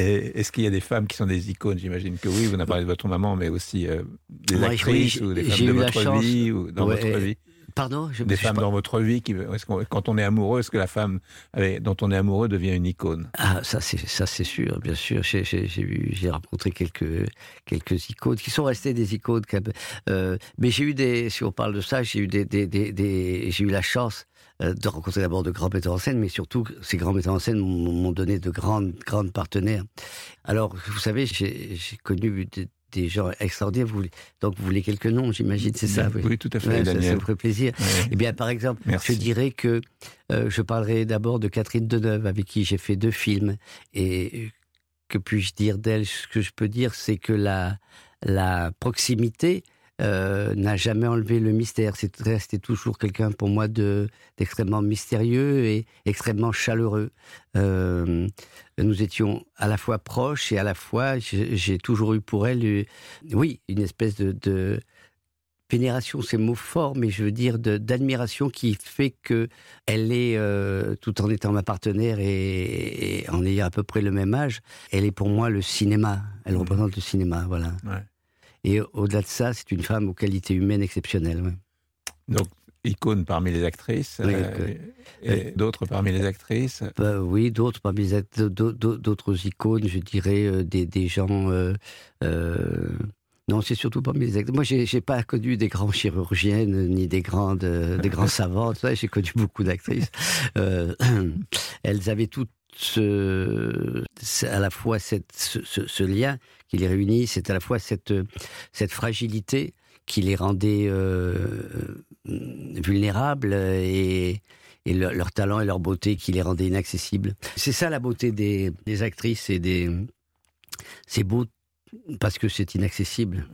Est-ce qu'il y a des femmes qui sont des icônes? J'imagine que oui, vous en parlé de votre maman, mais aussi euh, des Ouais, actrices oui, ou des femmes de votre chance- vie ou dans Ouais, votre vie. Pardon je, Des femmes dans votre vie qui, quand on est amoureux, est-ce que la femme dont on est amoureux devient une icône? Ah, ça c'est sûr, bien sûr. J'ai rencontré quelques quelques icônes qui sont restées des icônes. Euh, mais j'ai eu des, si on parle de ça, j'ai eu des, des, des, des- j'ai eu la chance euh, de rencontrer d'abord de grands metteurs en scène, mais surtout ces grands metteurs en scène m'ont donné de grandes grandes partenaires. Alors vous savez, j'ai connu des, des gens extraordinaires. Vous, voulez- donc vous voulez quelques noms, j'imagine, c'est ça. Oui, tout à fait, Ouais, ça, me ferait plaisir. Ouais. Eh bien, par exemple, Merci. je dirais que euh, je parlerai d'abord de Catherine Deneuve, avec qui j'ai fait deux films. Et que puis-je dire d'elle? Ce que je peux dire, c'est que la, la proximité euh, n'a jamais enlevé le mystère. C'est toujours quelqu'un pour moi de d'extrêmement mystérieux et extrêmement chaleureux. Euh, nous étions à la fois proches et à la fois, j'ai toujours eu pour elle, euh, oui, une espèce de, vénération, c'est mot fort, mais je veux dire d'admiration qui fait que elle est, tout en étant ma partenaire et, en ayant à peu près le même âge, elle est pour moi le cinéma. Elle représente le cinéma, voilà. Et au-delà de ça, c'est une femme aux qualités humaines exceptionnelles. ouais. Donc, icône parmi les actrices, Oui, euh, et d'autres parmi les actrices? Bah oui, d'autres parmi les d'autres icônes, je dirais euh, des, des gens. euh, euh, non, c'est surtout parmi les acteurs. Moi, j'ai pas connu des grands chirurgiennes ni des grandes, des grands savants. J'ai connu beaucoup d'actrices. Elles avaient toutes ce, à la fois ce, lien qui les réunit, c'est à la fois cette, fragilité qui les rendait euh, vulnérables et, leur, talent et leur beauté qui les rendait inaccessibles. C'est ça la beauté des, actrices et. C'est beau parce que c'est inaccessible.